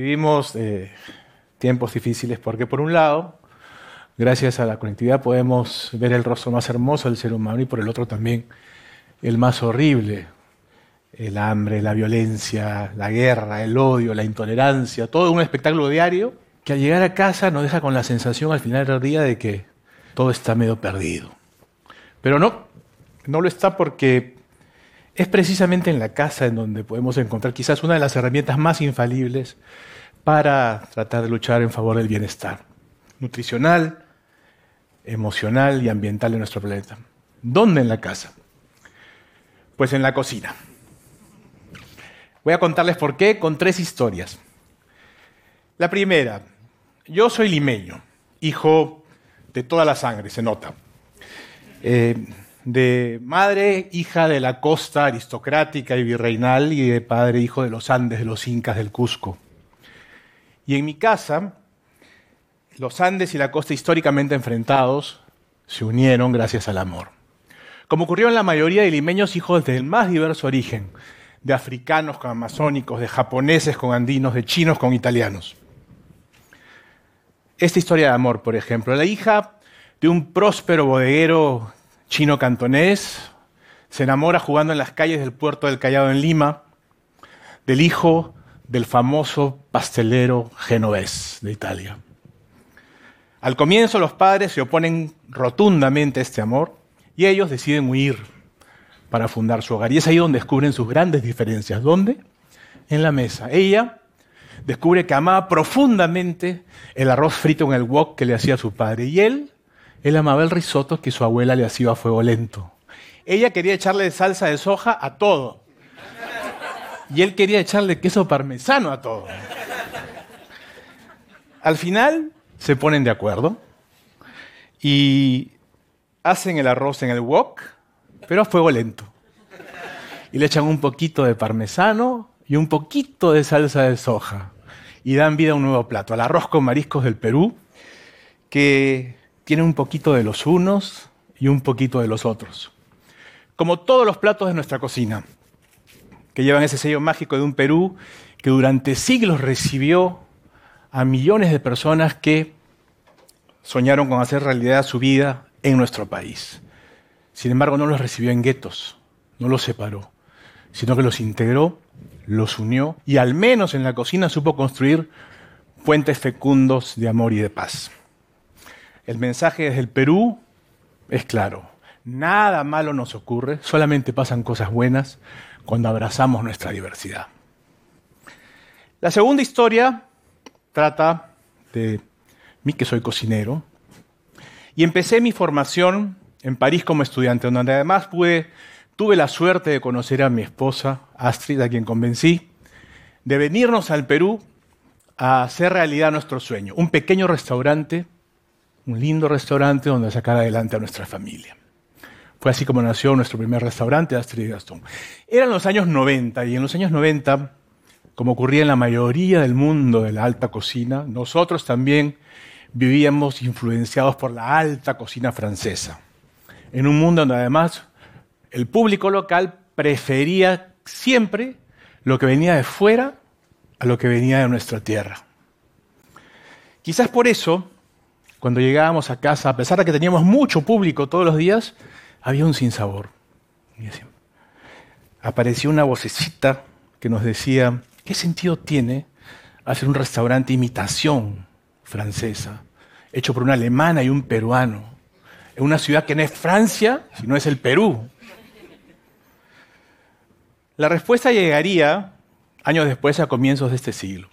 vivimos eh, tiempos difíciles porque por un lado, gracias a la conectividad podemos ver el rostro más hermoso del ser humano y por el otro también el más horrible, el hambre, la violencia, la guerra, el odio, la intolerancia, todo un espectáculo diario que al llegar a casa nos deja con la sensación al final del día de que todo está medio perdido. Pero no, no lo está porque es precisamente en la casa en donde podemos encontrar quizás una de las herramientas más infalibles para tratar de luchar en favor del bienestar nutricional, emocional y ambiental de nuestro planeta. ¿Dónde en la casa? Pues en la cocina. Voy a contarles por qué con tres historias. La primera, yo soy limeño, hijo de toda la sangre, se nota. Eh, de madre, hija de la costa aristocrática y virreinal, y de padre, hijo de los Andes, de los incas del Cusco. Y en mi casa, los Andes y la costa históricamente enfrentados se unieron gracias al amor. Como ocurrió en la mayoría de limeños hijos del más diverso origen, de africanos con amazónicos, de japoneses con andinos, de chinos con italianos. Esta historia de amor, por ejemplo, la hija de un próspero bodeguero chino cantonés se enamora jugando en las calles del puerto del Callao en Lima del hijo del famoso pastelero genovés de Italia. Al comienzo los padres se oponen rotundamente a este amor y ellos deciden huir para fundar su hogar. Y es ahí donde descubren sus grandes diferencias. ¿Dónde? En la mesa. Ella descubre que amaba profundamente el arroz frito en el wok que le hacía su padre. Y él, él amaba el risotto que su abuela le hacía a fuego lento. Ella quería echarle salsa de soja a todo. Y él quería echarle queso parmesano a todo. Al final se ponen de acuerdo y hacen el arroz en el wok pero a fuego lento. Y le echan un poquito de parmesano y un poquito de salsa de soja. Y dan vida a un nuevo plato, al arroz con mariscos del Perú, que tiene un poquito de los unos y un poquito de los otros. Como todos los platos de nuestra cocina, que llevan ese sello mágico de un Perú que durante siglos recibió a millones de personas que soñaron con hacer realidad su vida en nuestro país. Sin embargo, no los recibió en guetos, no los separó, sino que los integró, los unió y al menos en la cocina supo construir puentes fecundos de amor y de paz. El mensaje desde el Perú es claro. Nada malo nos ocurre, solamente pasan cosas buenas cuando abrazamos nuestra diversidad. La segunda historia trata de mí que soy cocinero y empecé mi formación en París como estudiante, donde además tuve la suerte de conocer a mi esposa, Astrid, a quien convencí, de venirnos al Perú a hacer realidad nuestro sueño. Un pequeño restaurante, un lindo restaurante donde sacar adelante a nuestra familia. Fue así como nació nuestro primer restaurante, Astrid Gastón. Eran los años 90 y en los años 90, como ocurría en la mayoría del mundo de la alta cocina, nosotros también vivíamos influenciados por la alta cocina francesa en un mundo donde además el público local prefería siempre lo que venía de fuera a lo que venía de nuestra tierra. Quizás por eso, cuando llegábamos a casa, a pesar de que teníamos mucho público todos los días, había un sinsabor. Apareció una vocecita que nos decía, ¿qué sentido tiene hacer un restaurante imitación francesa, hecho por una alemana y un peruano? en una ciudad que no es Francia, sino es el Perú. La respuesta llegaría años después, a comienzos de este siglo,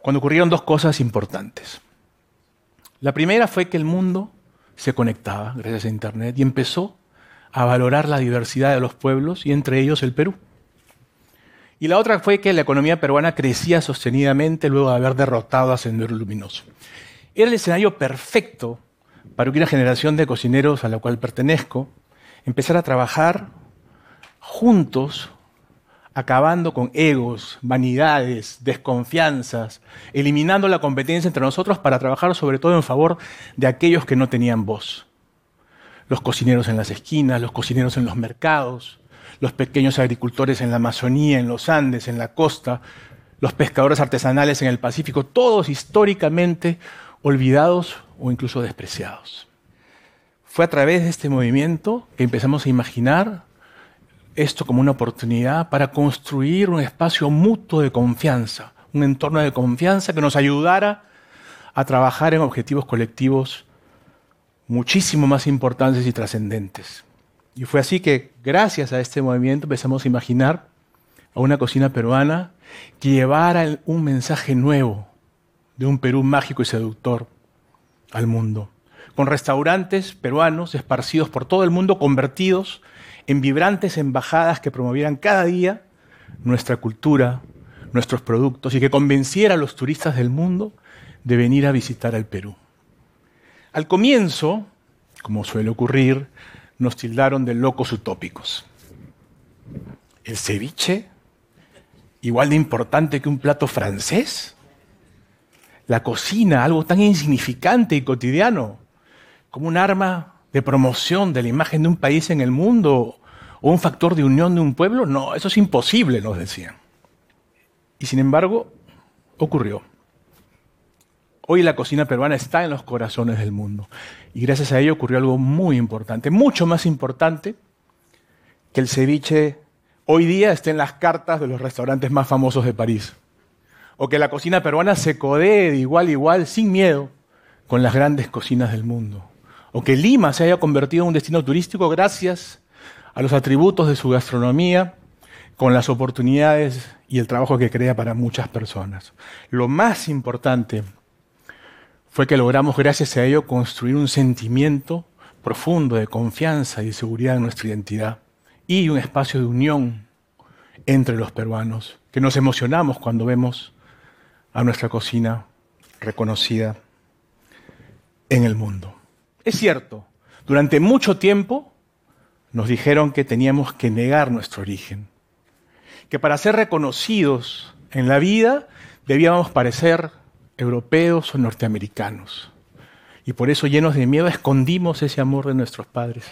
cuando ocurrieron dos cosas importantes. La primera fue que el mundo se conectaba gracias a Internet y empezó a valorar la diversidad de los pueblos y entre ellos el Perú. Y la otra fue que la economía peruana crecía sostenidamente luego de haber derrotado a Sendero Luminoso. Era el escenario perfecto para que una generación de cocineros a la cual pertenezco empezara a trabajar juntos, acabando con egos, vanidades, desconfianzas, eliminando la competencia entre nosotros para trabajar sobre todo en favor de aquellos que no tenían voz. Los cocineros en las esquinas, los cocineros en los mercados, los pequeños agricultores en la Amazonía, en los Andes, en la costa, los pescadores artesanales en el Pacífico, todos históricamente olvidados o incluso despreciados. Fue a través de este movimiento que empezamos a imaginar esto como una oportunidad para construir un espacio mutuo de confianza, un entorno de confianza que nos ayudara a trabajar en objetivos colectivos muchísimo más importantes y trascendentes. Y fue así que, gracias a este movimiento, empezamos a imaginar a una cocina peruana que llevara un mensaje nuevo de un Perú mágico y seductor al mundo, con restaurantes peruanos esparcidos por todo el mundo, convertidos en vibrantes embajadas que promovieran cada día nuestra cultura, nuestros productos y que convenciera a los turistas del mundo de venir a visitar al Perú. Al comienzo, como suele ocurrir, nos tildaron de locos utópicos. ¿El ceviche? ¿Igual de importante que un plato francés? ¿La cocina, algo tan insignificante y cotidiano, como un arma de promoción de la imagen de un país en el mundo o un factor de unión de un pueblo? No, eso es imposible, nos decían. Y sin embargo, ocurrió. Hoy la cocina peruana está en los corazones del mundo. Y gracias a ello ocurrió algo muy importante, mucho más importante que el ceviche hoy día esté en las cartas de los restaurantes más famosos de París. O que la cocina peruana se codee de igual a igual, sin miedo, con las grandes cocinas del mundo. O que Lima se haya convertido en un destino turístico gracias a los atributos de su gastronomía, con las oportunidades y el trabajo que crea para muchas personas. Lo más importante fue que logramos, gracias a ello, construir un sentimiento profundo de confianza y de seguridad en nuestra identidad y un espacio de unión entre los peruanos, que nos emocionamos cuando vemos a nuestra cocina reconocida en el mundo. Es cierto, durante mucho tiempo nos dijeron que teníamos que negar nuestro origen, que para ser reconocidos en la vida debíamos parecer europeos o norteamericanos. Y por eso, llenos de miedo, escondimos ese amor de nuestros padres,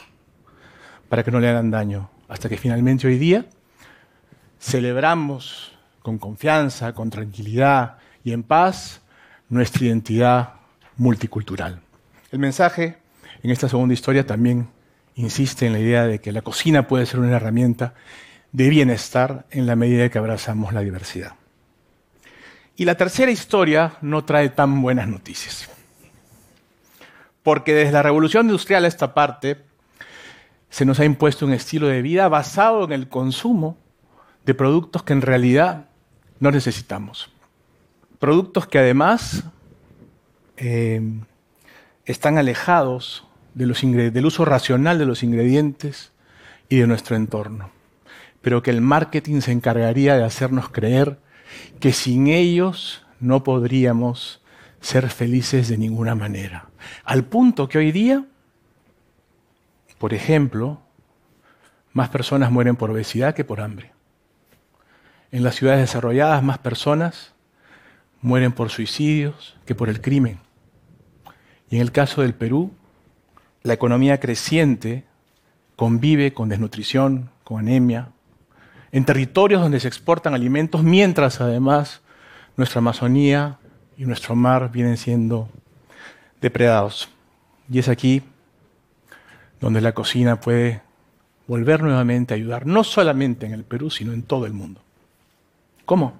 para que no le hagan daño, hasta que finalmente hoy día celebramos con confianza, con tranquilidad y en paz nuestra identidad multicultural. El mensaje en esta segunda historia también insiste en la idea de que la cocina puede ser una herramienta de bienestar en la medida que abrazamos la diversidad. Y la tercera historia no trae tan buenas noticias. Porque desde la revolución industrial a esta parte se nos ha impuesto un estilo de vida basado en el consumo de productos que en realidad no necesitamos. Productos que además eh, están alejados del uso racional de los ingredientes y de nuestro entorno, pero que el marketing se encargaría de hacernos creer que sin ellos no podríamos ser felices de ninguna manera. Al punto que hoy día, por ejemplo, más personas mueren por obesidad que por hambre. En las ciudades desarrolladas más personas mueren por suicidios que por el crimen. Y en el caso del Perú, la economía creciente convive con desnutrición, con anemia, en territorios donde se exportan alimentos, mientras además nuestra Amazonía y nuestro mar vienen siendo depredados. Y es aquí donde la cocina puede volver nuevamente a ayudar, no solamente en el Perú, sino en todo el mundo. ¿Cómo?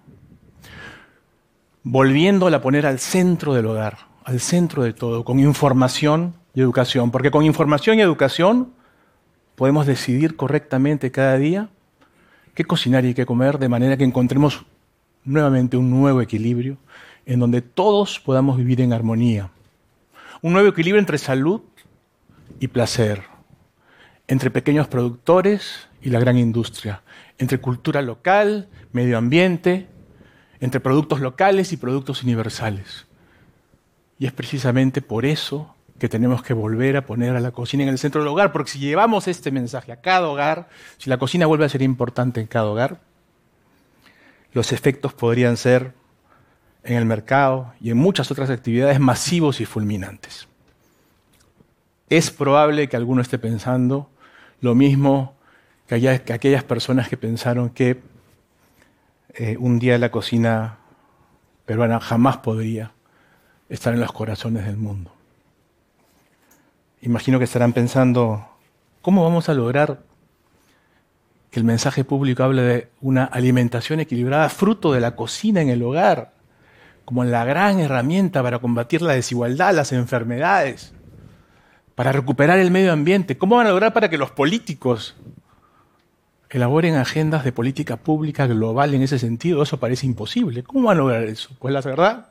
Volviéndola a poner al centro del hogar, al centro de todo, con información y educación. Porque con información y educación podemos decidir correctamente cada día qué cocinar y qué comer, de manera que encontremos nuevamente un nuevo equilibrio en donde todos podamos vivir en armonía. Un nuevo equilibrio entre salud y placer, entre pequeños productores y la gran industria, entre cultura local, medio ambiente, entre productos locales y productos universales. Y es precisamente por eso que tenemos que volver a poner a la cocina en el centro del hogar, porque si llevamos este mensaje a cada hogar, si la cocina vuelve a ser importante en cada hogar, los efectos podrían ser en el mercado y en muchas otras actividades masivos y fulminantes. Es probable que alguno esté pensando lo mismo que, aquellas personas que pensaron que eh, un día la cocina peruana jamás podría estar en los corazones del mundo. Imagino que estarán pensando, ¿cómo vamos a lograr que el mensaje público hable de una alimentación equilibrada fruto de la cocina en el hogar, como la gran herramienta para combatir la desigualdad, las enfermedades, para recuperar el medio ambiente? ¿Cómo van a lograr para que los políticos elaboren agendas de política pública global en ese sentido? Eso parece imposible. ¿Cómo van a lograr eso? Pues la verdad,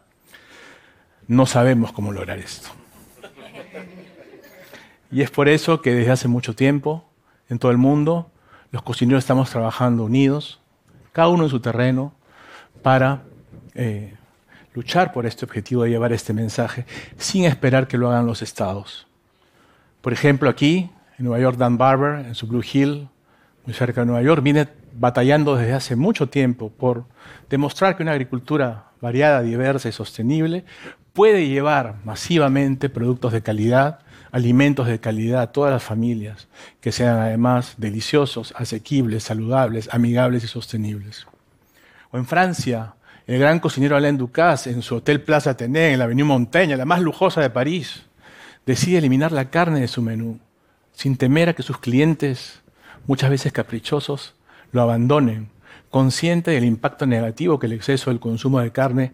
no sabemos cómo lograr esto. Y es por eso que desde hace mucho tiempo, en todo el mundo, los cocineros estamos trabajando unidos, cada uno en su terreno, para eh, luchar por este objetivo de llevar este mensaje sin esperar que lo hagan los estados. Por ejemplo, aquí, en Nueva York, Dan Barber, en su Blue Hill, muy cerca de Nueva York, viene batallando desde hace mucho tiempo por demostrar que una agricultura variada, diversa y sostenible puede llevar masivamente productos de calidad alimentos de calidad a todas las familias, que sean además deliciosos, asequibles, saludables, amigables y sostenibles. O en Francia, el gran cocinero Alain Ducasse, en su Hotel Plaza Athénée, en la Avenue Montaigne, la más lujosa de París, decide eliminar la carne de su menú, sin temer a que sus clientes, muchas veces caprichosos, lo abandonen, consciente del impacto negativo que el exceso del consumo de carne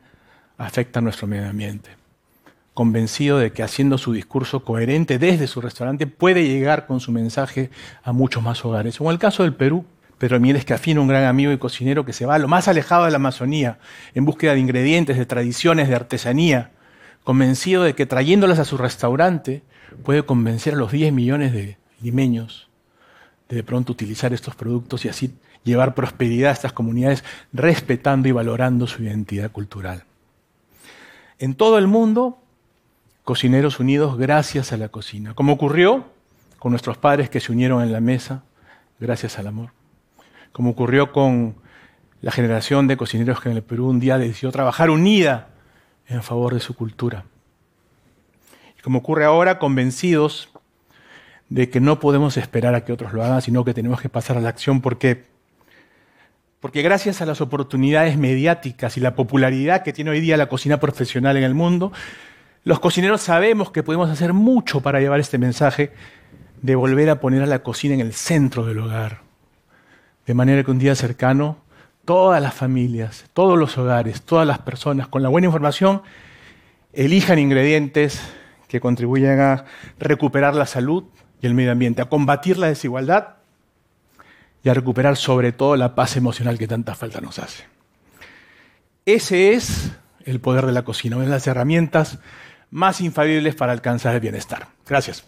afecta a nuestro medio ambiente convencido de que haciendo su discurso coherente desde su restaurante puede llegar con su mensaje a muchos más hogares. Como el caso del Perú, Pedro Mieres Cafino, un gran amigo y cocinero que se va a lo más alejado de la Amazonía en búsqueda de ingredientes, de tradiciones, de artesanía, convencido de que trayéndolas a su restaurante puede convencer a los 10 millones de limeños de de pronto utilizar estos productos y así llevar prosperidad a estas comunidades respetando y valorando su identidad cultural. En todo el mundo cocineros unidos gracias a la cocina, como ocurrió con nuestros padres que se unieron en la mesa gracias al amor, como ocurrió con la generación de cocineros que en el Perú un día decidió trabajar unida en favor de su cultura. Y como ocurre ahora, convencidos de que no podemos esperar a que otros lo hagan, sino que tenemos que pasar a la acción. Porque porque gracias a las oportunidades mediáticas y la popularidad que tiene hoy día la cocina profesional en el mundo, los cocineros sabemos que podemos hacer mucho para llevar este mensaje de volver a poner a la cocina en el centro del hogar. De manera que un día cercano, todas las familias, todos los hogares, todas las personas con la buena información elijan ingredientes que contribuyan a recuperar la salud y el medio ambiente, a combatir la desigualdad y a recuperar sobre todo la paz emocional que tanta falta nos hace. Ese es el poder de la cocina, una de las herramientas más infalibles para alcanzar el bienestar. Gracias.